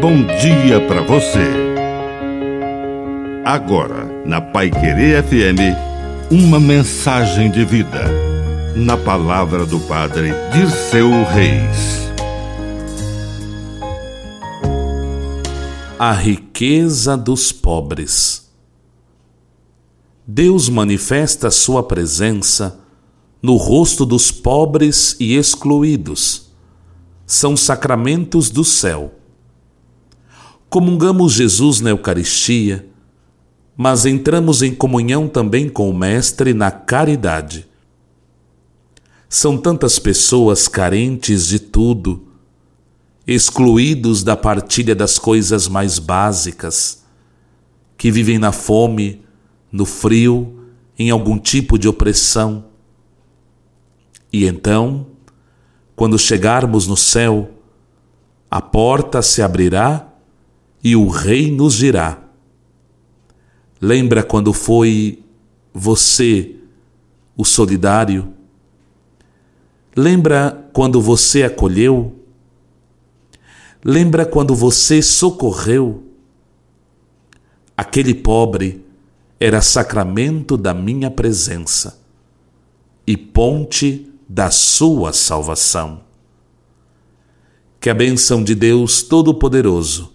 bom dia para você. Agora, na Pai Querer FM, uma mensagem de vida. Na palavra do Padre Dirceu Reis. A riqueza dos pobres. Deus manifesta sua presença no rosto dos pobres e excluídos. São sacramentos do céu comungamos Jesus na Eucaristia, mas entramos em comunhão também com o Mestre na caridade. São tantas pessoas carentes de tudo, excluídos da partilha das coisas mais básicas, que vivem na fome, no frio, em algum tipo de opressão. E então, quando chegarmos no céu, a porta se abrirá e o Rei nos dirá: Lembra quando foi você o solidário? Lembra quando você acolheu? Lembra quando você socorreu? Aquele pobre era sacramento da minha presença e ponte da sua salvação. Que a bênção de Deus Todo-Poderoso